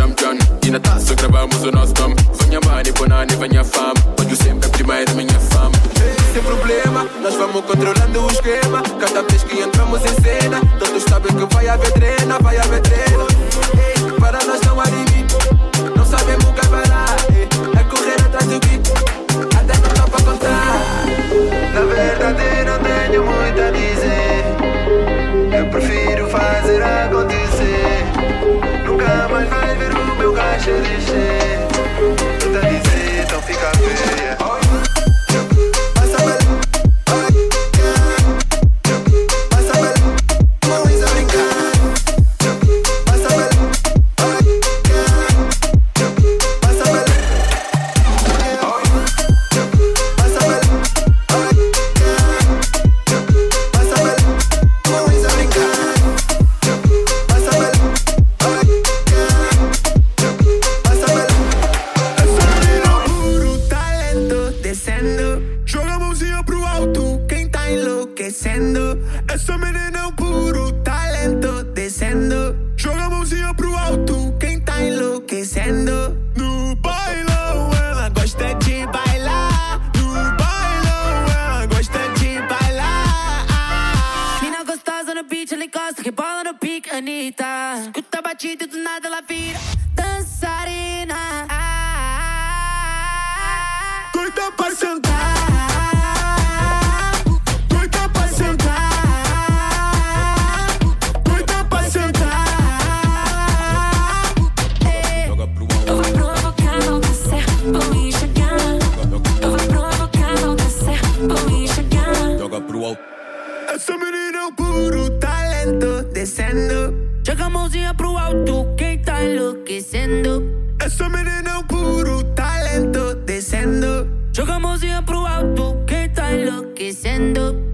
champion. E na taça gravamos o nosso nome. Venha money, bonani, venha fama. Ponho sempre primeiro, minha fama. Sem problema, nós vamos controlando o esquema. Cada vez que entramos em cena, todos sabem que vai haver treina, Doida pra sentar. Doida pra sentar. Doida pra sentar. Eu vou provocar, vão descer, vão enxergar. Eu vou provocar, vão descer, vão enxergar. Joga pro alto. Essa menina é um puro talento descendo. Joga a mãozinha pro alto, quem tá enlouquecendo? Essa menina é um puro. Chance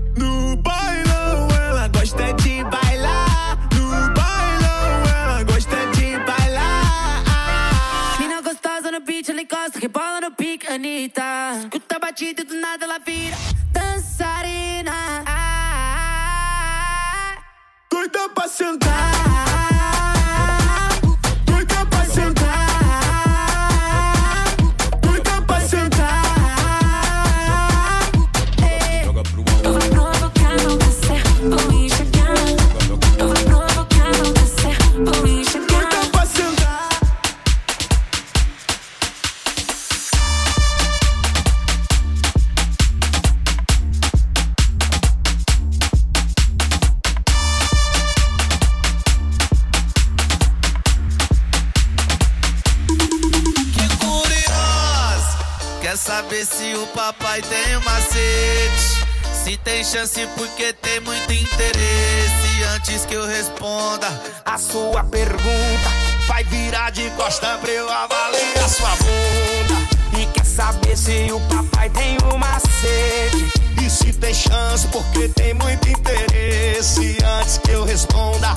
porque tem muito interesse. Antes que eu responda a sua pergunta, vai virar de costa pra eu avaliar sua bunda. E quer saber se o papai tem uma sede? E se tem chance porque tem muito interesse. Antes que eu responda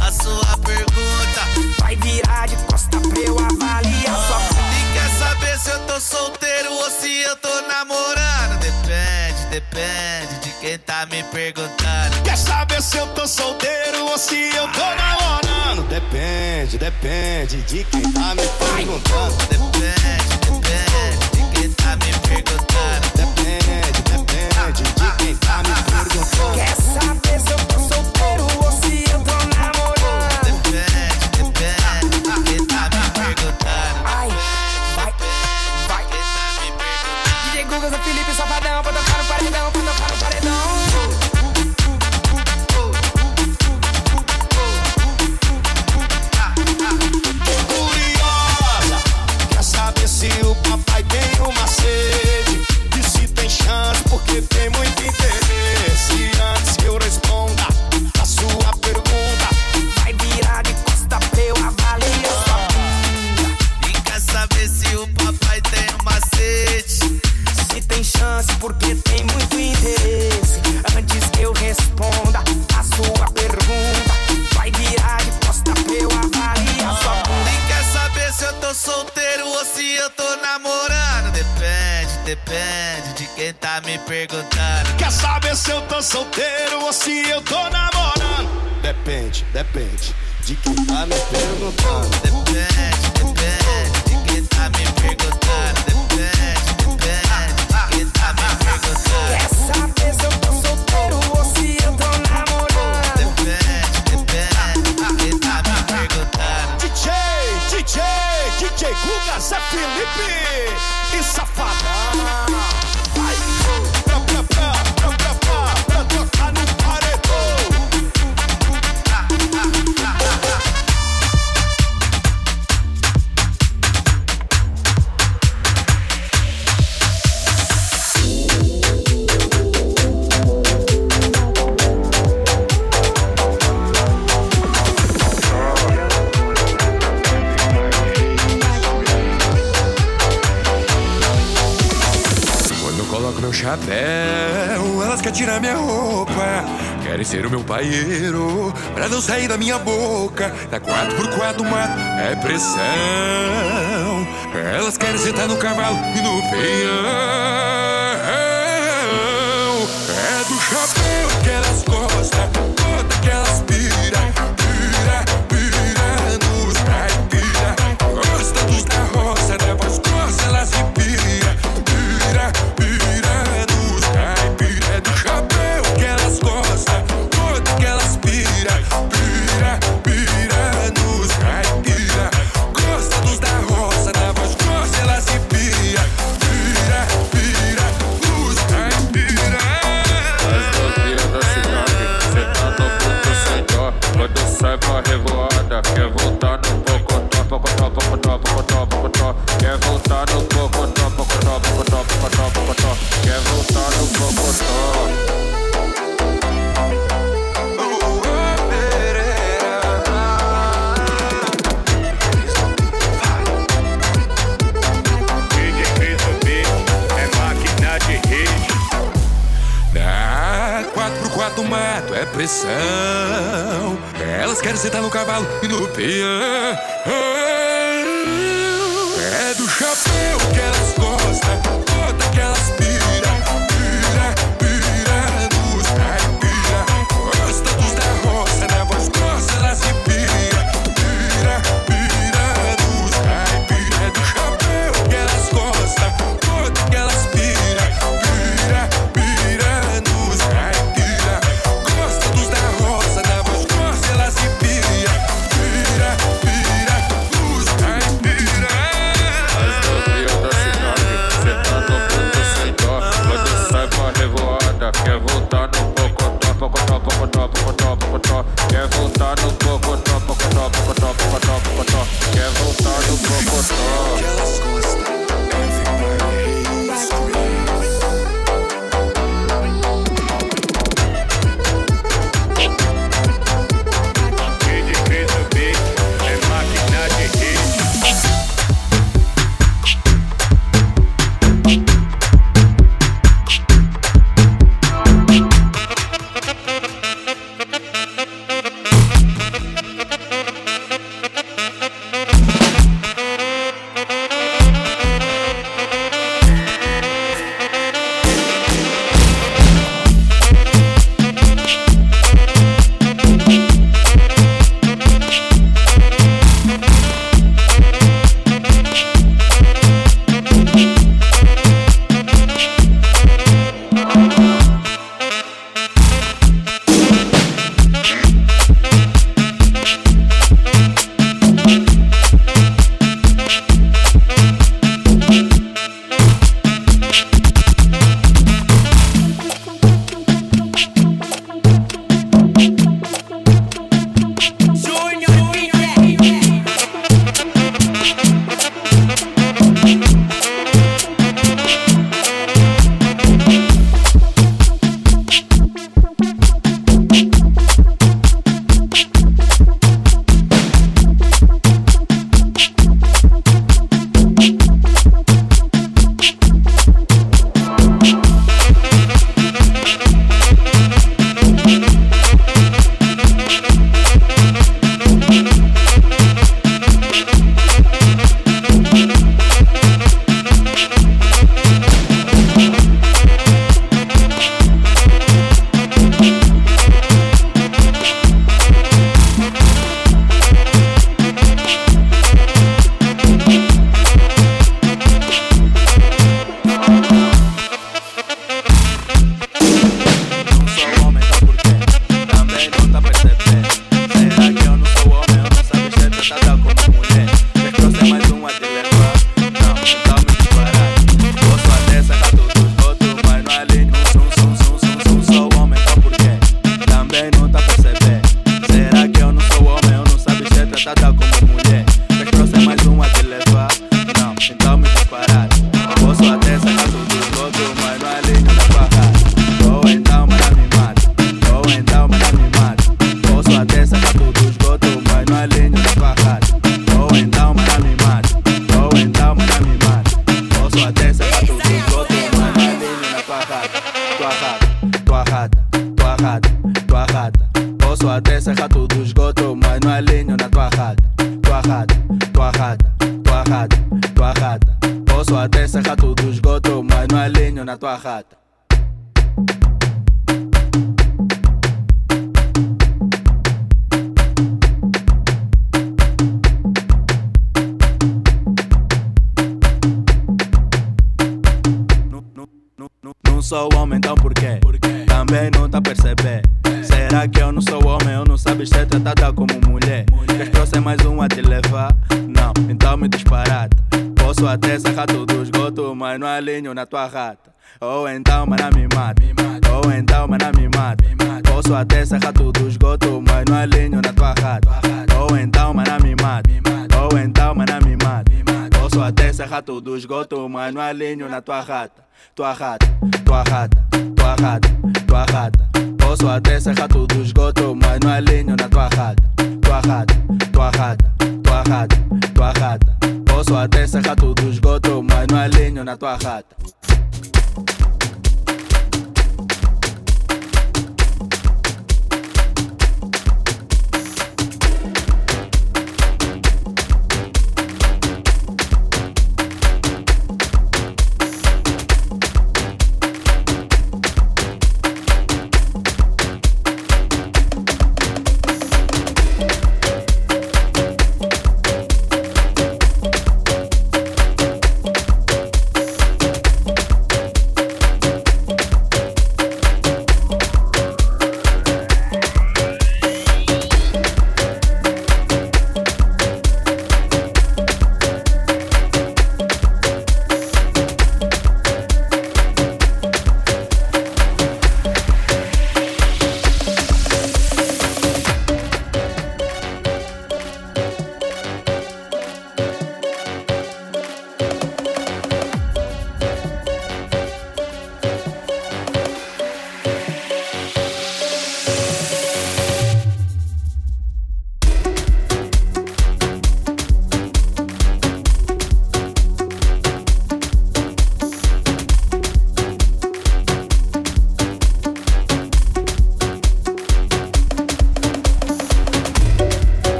a sua pergunta, vai virar de costa pra eu avaliar sua bunda. E quer saber se eu tô solteiro ou se eu tô namorando? Depende, depende quem tá me perguntando. Quer saber se eu tô solteiro ou se eu tô namorando? Depende, depende de quem tá me perguntando. Depende, depende de quem tá me perguntando. Depende, depende de quem tá me perguntando. Quer saber se eu tô solteiro ou se eu tô tem muito interesse. Antes que eu responda a sua pergunta, vai virar de costa pra eu avaliar sua bunda. E quer saber se o papai tem um macete? Se tem chance, porque tem muito interesse. Antes que eu responda a sua pergunta, vai virar de costa pra eu avaliar sua bunda. E quer saber se eu tô solteiro ou se eu tô namorando? Depende de quem tá me perguntando. Quer saber se eu tô solteiro ou se eu tô namorando? Depende, depende de quem tá me perguntando. Depende, depende de quem tá me perguntando. Depende, depende de quem tá me perguntando. Quer saber se eu tô solteiro ou se eu tô namorando? Depende, depende de quem tá me perguntando. DJ, DJ, DJ Guga, Zé Felipe e Safadão. Tirar minha roupa. Querem ser o meu paieiro, pra não sair da minha boca. Da 4x4 mato é pressão. Elas querem sentar no cavalo e no peão. É do chapéu que elas gostam, tua rata. Não sou homem, então porquê? Também não tá a perceber. Será que eu não sou homem? Eu não sabes ser tratada como mulher? Na tua rata. Ou então, mana me mata. Ou então, mana me mata. Posso até ser rato do esgoto, mas não alinho na tua rata. Ou então, mana me mata. Ou então, mana me mata. Posso até ser rato do esgoto, mas não alinho na tua rata. Tua rata, tua rata, tua rata, tua rata. Posso até ser rato do esgoto, mas não alinho na tua rata. Tua rata, tua rata, tua rata, tua rata. Posso até ser rato do esgoto, mas não alinho na tua rata.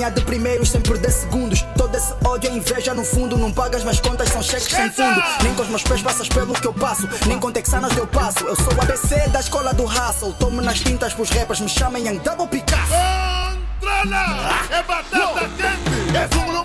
ganhar de primeiros, sempre de segundos. Todo esse ódio é inveja no fundo. Não pagas mais contas, são cheques sem fundo. Nem com os meus pés passas pelo que eu passo. Nem com texanas eu passo. Eu sou o ABC da escola do Hustle. Tomo nas tintas pros rappers, me chamem Young Double Picasso. É batata quente! É fumo no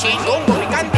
Congo picante.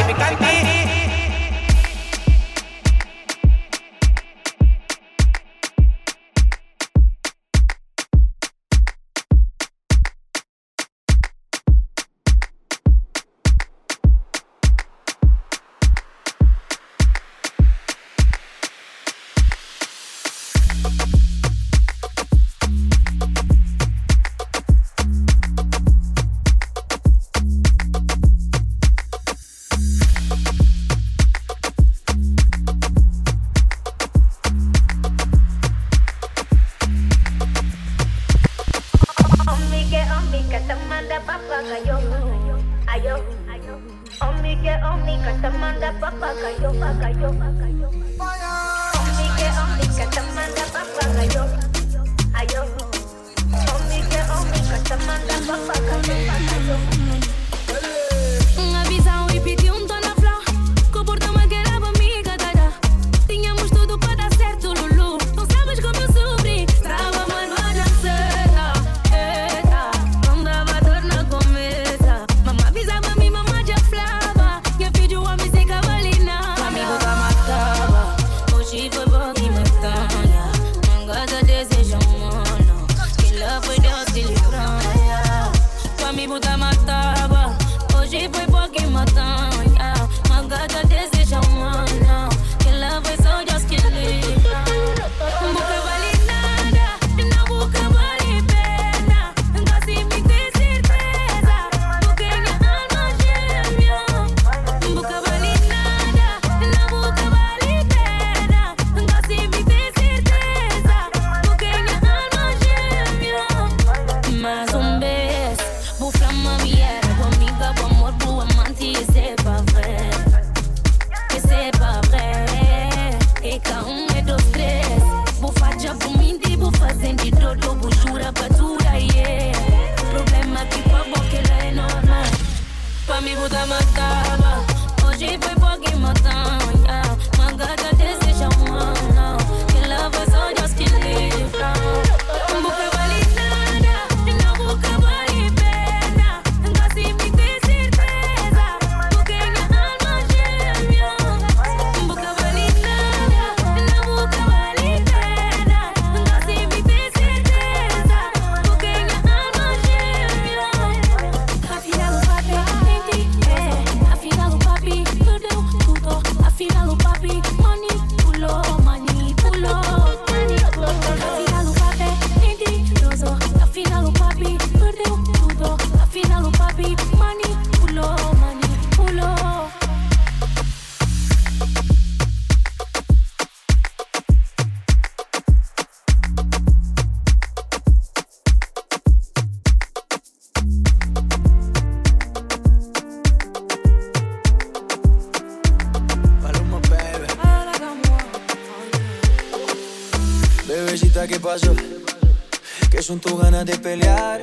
Que son tus ganas de pelear,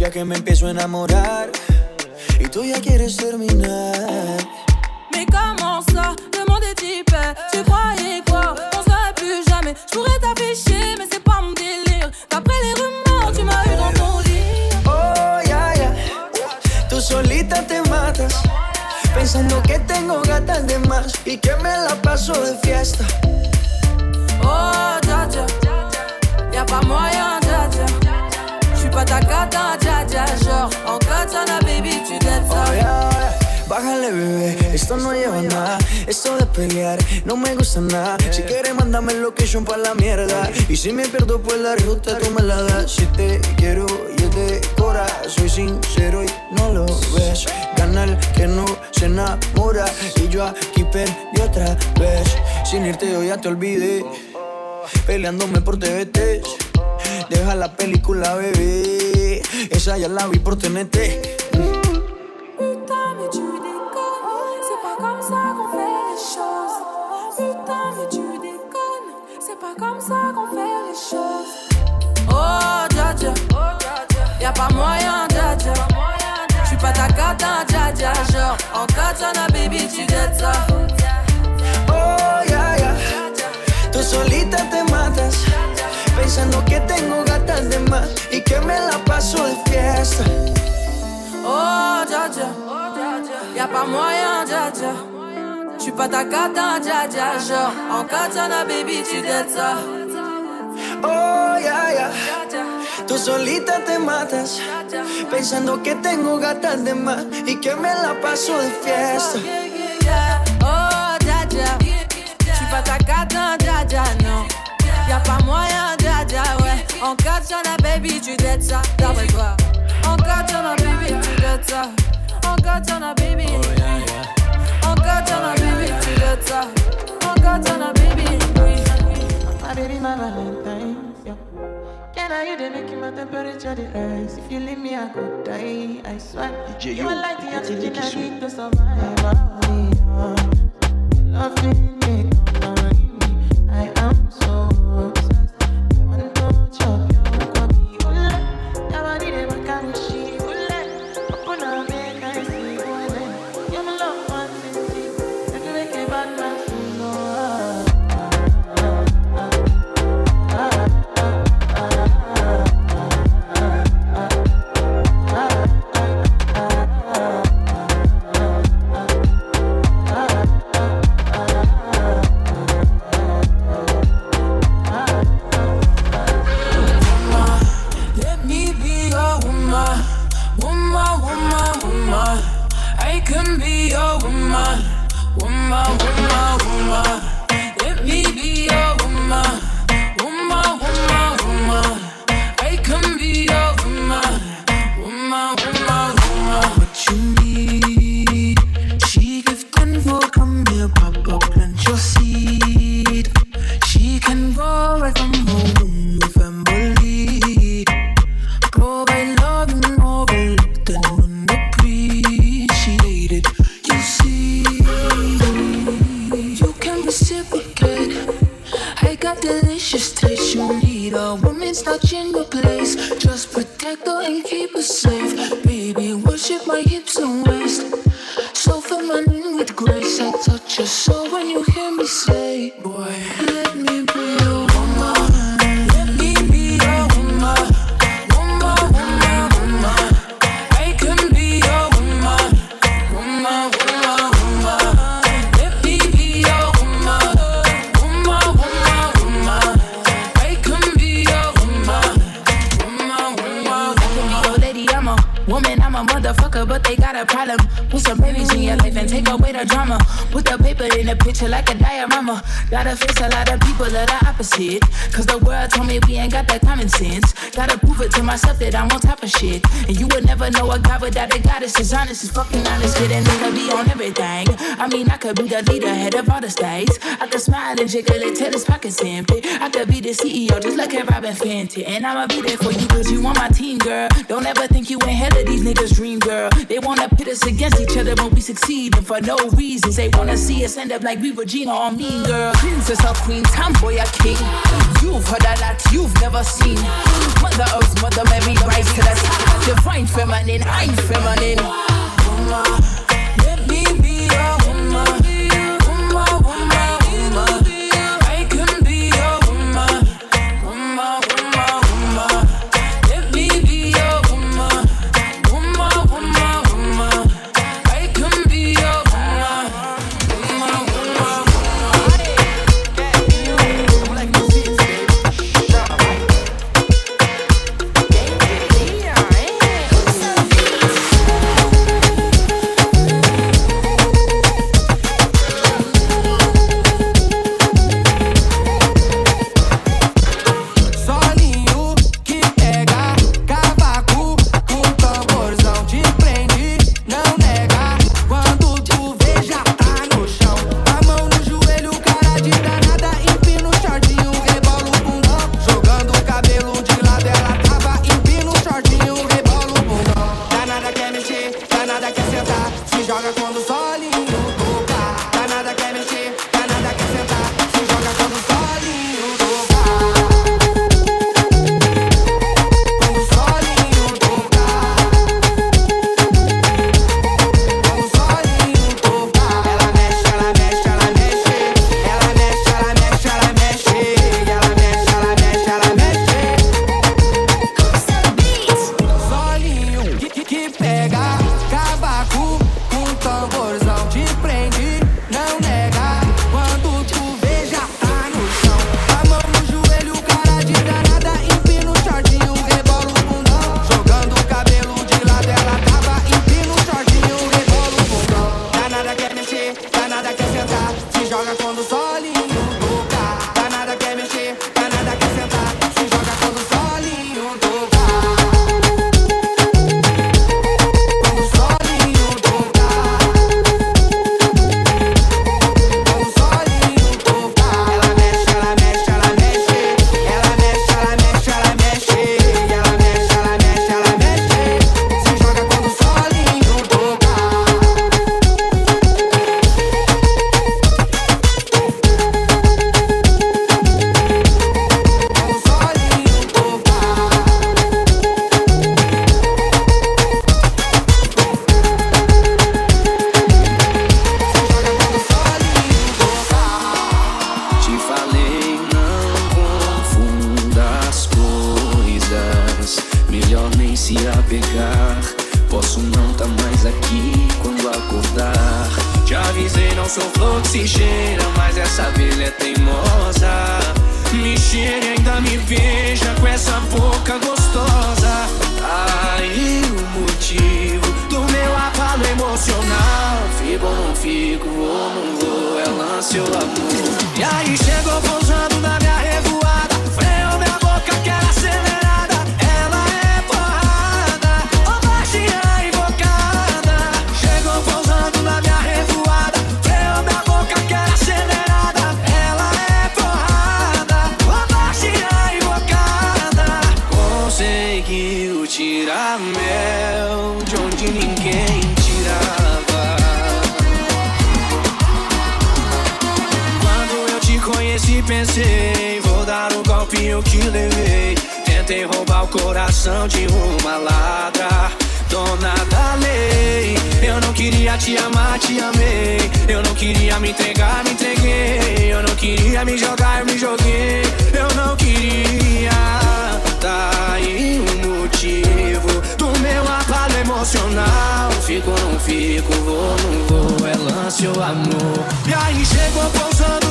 ya que me empiezo a enamorar y tú ya quieres terminar. Mais comment ça Demande des types, tu croyais quoi On serait plus jamais. Je pourrais t'afficher, mais c'est pas mon délire. D'après les rumeurs, tu m'as eu dans ton lit. Oh, ya, ya. Tú solita te matas. Pensando que tengo gatas de más y que me la paso de fiesta. Oh, dja. Y'a pas moyen, dja dja. J'suis pas ta cata, dja dja. Genre, en katana, baby, tu ça. Oh, ya, ya. Bájale, bebé, esto no lleva nada. Esto de pelear no me gusta nada. Si quieres, mándame location pa' la mierda. Y si me pierdo, pues la ruta tú me la das. Si te quiero, yo te cora. Soy sincero y no lo ves. Gana el que no se enamora. Y yo aquí perdí otra vez. Sin irte, yo ya te olvidé. Peleándome por TVT. Deja la película, bebé. Esa ya la vi por TNT. Putain, mais tu déconnes. C'est pas comme ça qu'on fait les choses. Putain, mais tu déconnes. C'est pas comme ça qu'on fait les choses. Oh, dja. Y'a pas moyen, dja dja. J'suis pas ta cata, dja. Genre, en baby, tu dettes ça. Pensando que tengo gatas de más y que me la paso de fiesta. Oh, dja dja. Y'a pas moyen, dja dja. J'suis pas ta cata, dja dja. Genre, en katana, baby, tu ça. Oh, ya, ya. Tú solita te matas. Pensando que tengo gatas de más y que me la paso de fiesta. Oh, dja dja. J'suis pas ta cata, dja dja, non. Y'a pas moyen, dja dja, ouais. En katana, baby, tu dettes ça. D'après toi. En katana, baby, tu dettes ça. En katana, baby. Oh, en katana, baby, tu dettes ça. En katana, baby. My baby, my Valentine. Yeah. Can I you the make my temperature the rise? If you leave me, I could die. I swear. DJ you Yo, are like the DJ oxygen I need to survive. Yeah. Loving me, calling me. I am so picture like a diorama. Gotta face a lot of people of the opposite. Cause the world told me we ain't got that common sense. Gotta prove it to myself that I'm on top of shit. And you would never know a god without a goddess. Is honest, is fucking honest. With a nigga be on everything. I mean, I could be the leader, head of all the states. I could smile and jiggle it tell his pockets empty. I could be the CEO, just like at Robin Fenty. And I'ma be there for you cause you on my team, girl. Don't ever think you ain't hell of these niggas' dream, girl. They wanna pit us against each other when we succeed. And for no reasons, they wanna see us end up like like we Regina Gina or Mean Girl. Princess or queen, tamboy or king. You've heard a lot you've never seen. Mother Earth, Mother Mary, rise to the top. Divine feminine, I'm feminine. Mama. 就按摩。压抑谢过光色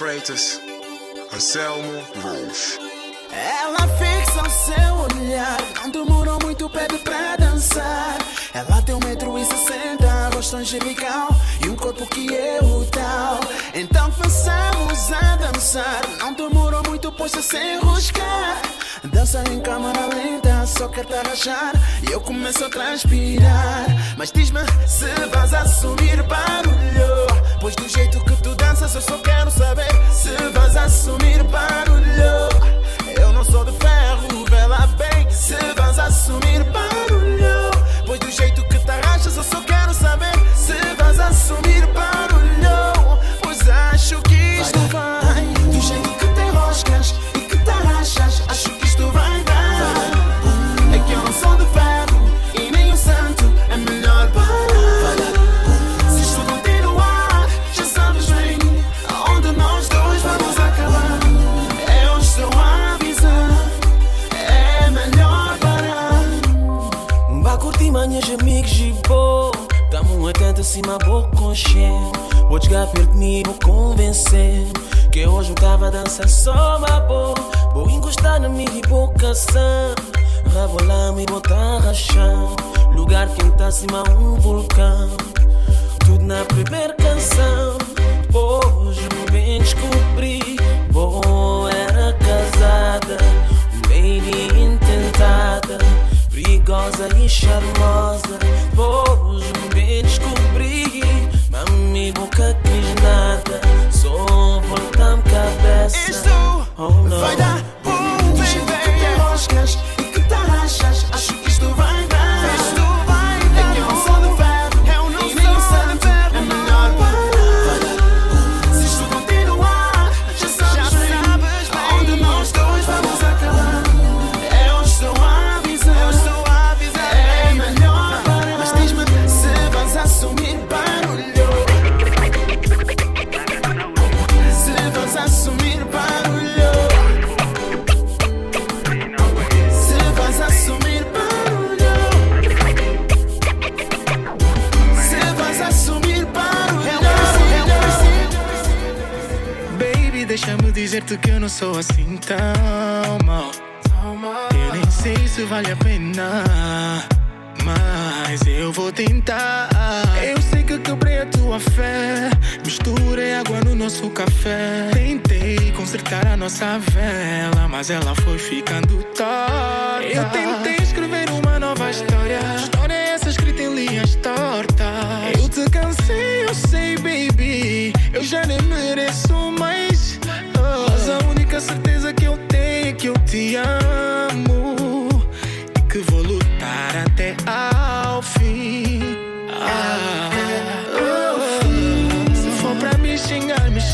Freitas, Anselmo Wolf. Ela fixa o seu olhar, não demorou muito pede pra dançar. Ela tem um metro e sessenta, rosto angelical e um corpo que é o tal. Então começamos a dançar, não demorou muito pois se enroscar. Dança em câmera lenta, só quer te agachar e eu começo a transpirar. Mas diz-me se vais assumir barulho. Pois do jeito que tu danças, eu só quero saber se vais assumir barulho. Eu não sou de ferro, vela bem, se vais assumir barulho. si vou boca encher Vou te perto de vou convencer Que hoje eu tava dançando só uma boa. Vou encostar na minha boca sã Vou me botar rachar Lugar quente acima um vulcão. Tudo na primeira canção. Hoje me descobri Vou era casada Baby intentada Perigosa e charmosa.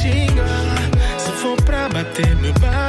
xinga. Se for pra bater, meu bar.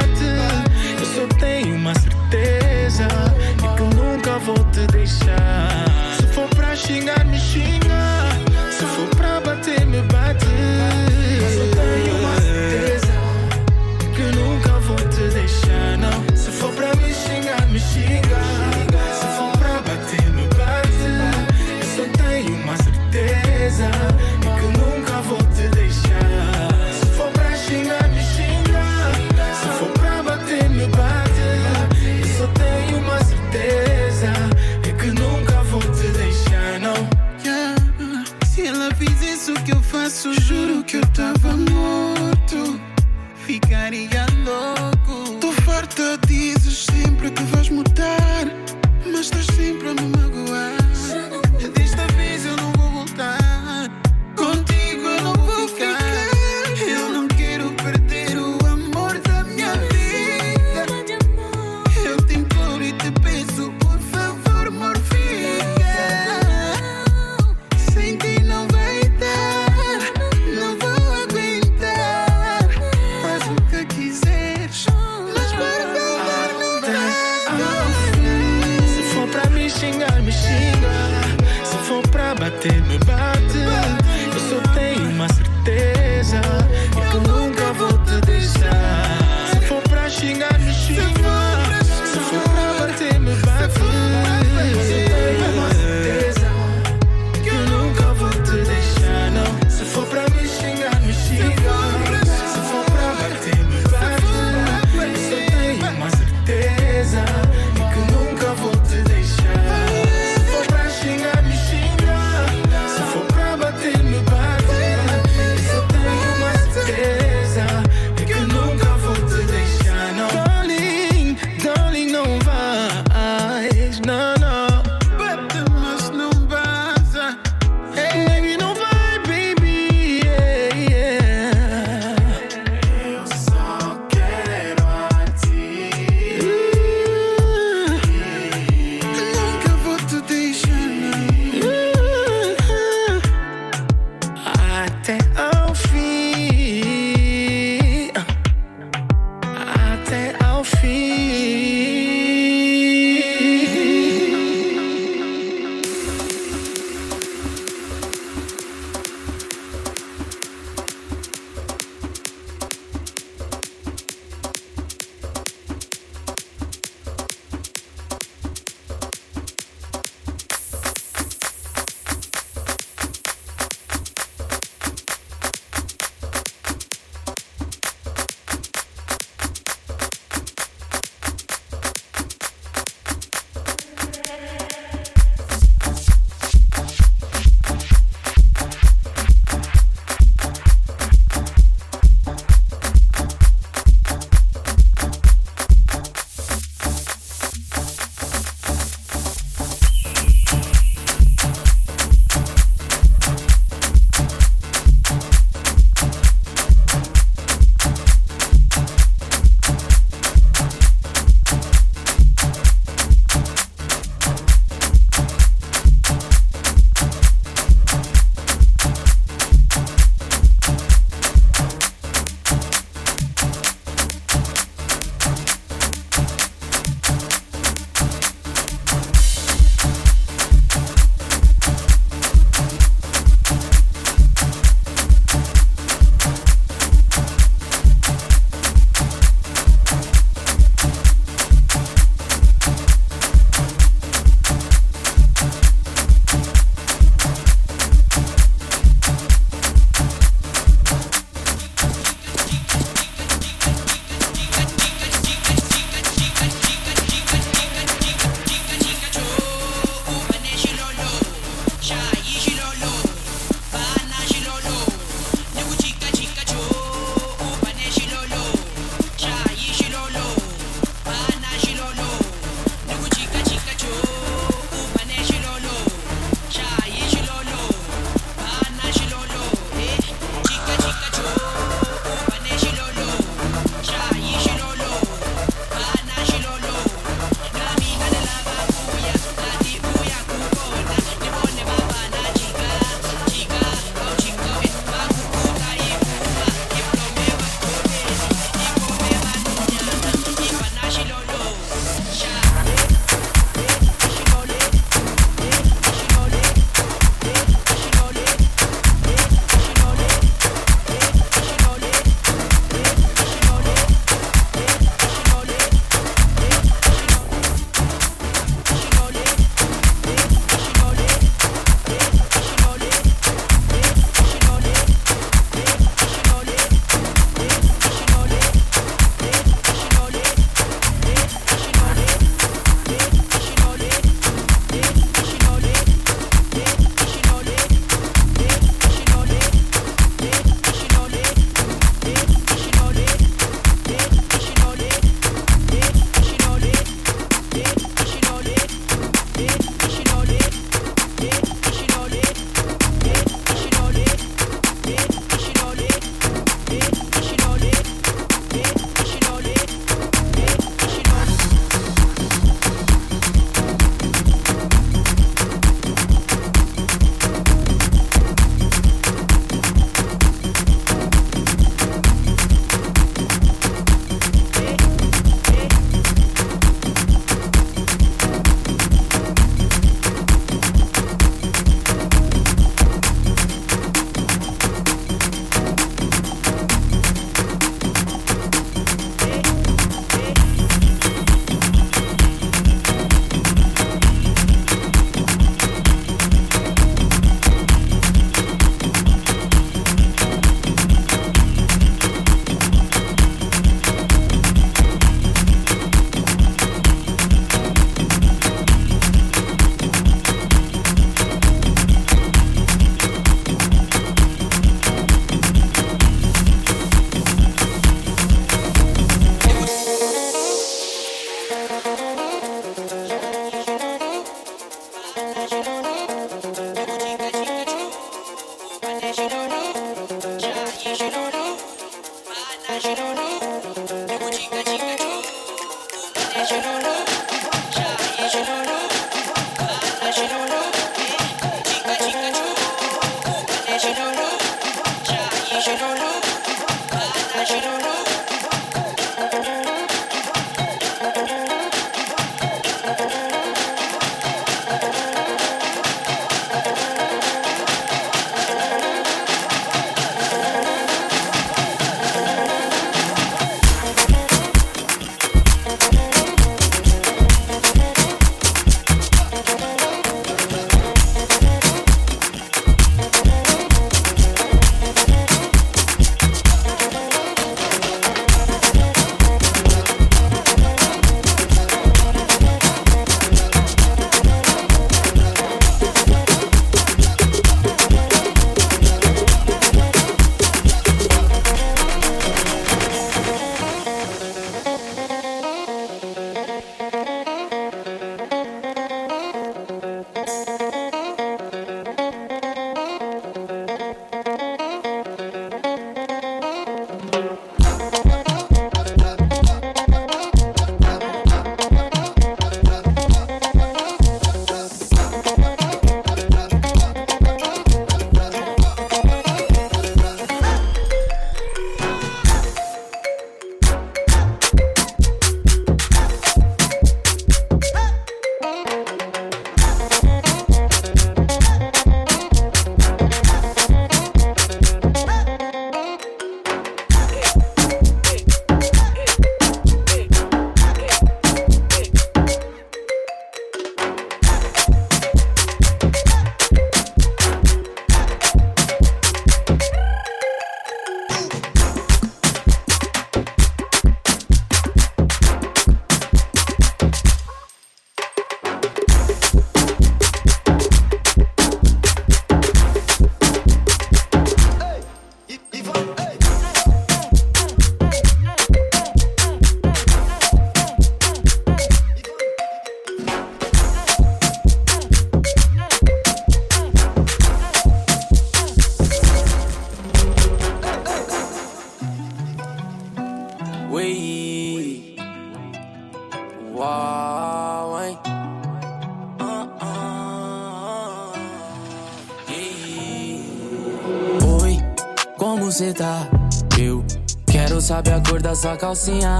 Calcinha.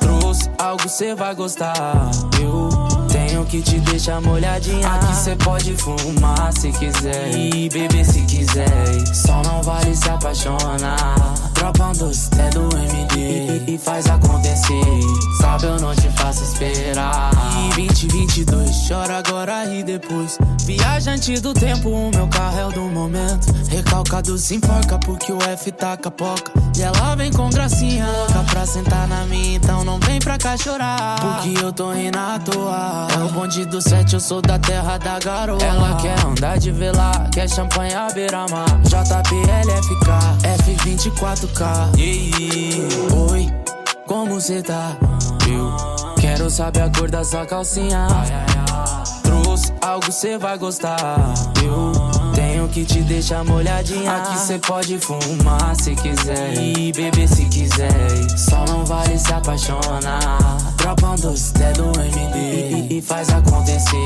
Trouxe algo cê vai gostar. Eu tenho que te deixar molhadinha. Aqui cê pode fumar se quiser. E beber se quiser. Só não vale se apaixonar. Dropa um doce, é do MD. E faz acontecer. Sabe, eu não te faço esperar. E 2022, chora agora e depois. Viajante do tempo, o meu carro é o do momento. Recalcado se enforca porque o F tá capoca. E ela vem com gracinha louca pra sentar na minha. Então não vem pra cá chorar. Porque eu tô rindo à toa. É o bonde do sete, eu sou da terra da garoa. Ela quer andar de velar, quer champanhe à beira-mar. JPLFK, F24K. Yeah. Oi, como cê tá? Eu quero saber a cor da sua calcinha. Trouxe algo cê vai gostar. Eu tenho que te deixar molhadinha. Aqui cê pode fumar se quiser. E beber se quiser. Só não vale se apaixonar. Dropa um doce, é do MD. E, e faz acontecer.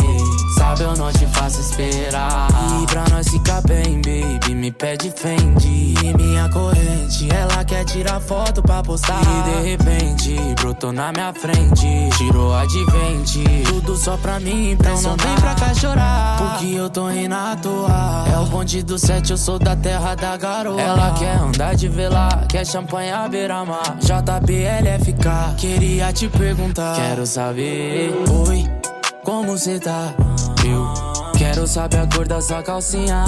Sabe, eu não te faço esperar. E pra nós ficar bem, baby, me pede Fendi. E minha corrente, ela quer tirar foto pra postar. E de repente, brotou na minha frente. Tirou advente. Tudo só pra mim, então não vem pra cá chorar. Porque eu tô rindo à toa. É o bonde do sete, eu sou da terra da garoa. Ela quer andar de velar, quer champanhe à beira-mar. JBLFK, queria te perguntar. Quero saber, oi, como cê tá? Eu quero saber a cor da sua calcinha.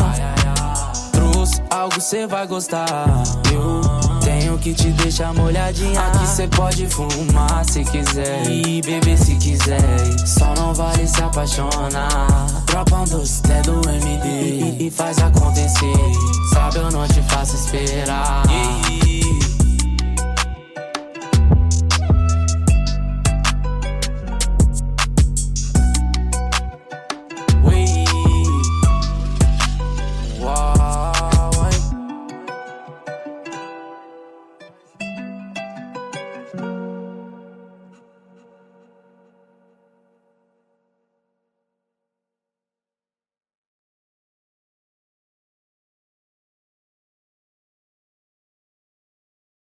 Trouxe algo cê vai gostar. Eu tenho que te deixar molhadinha. Aqui cê pode fumar se quiser. E beber se quiser. Só não vale se apaixonar. Dropa um doce, é do MD. E, e faz acontecer. Sabe, eu não te faço esperar.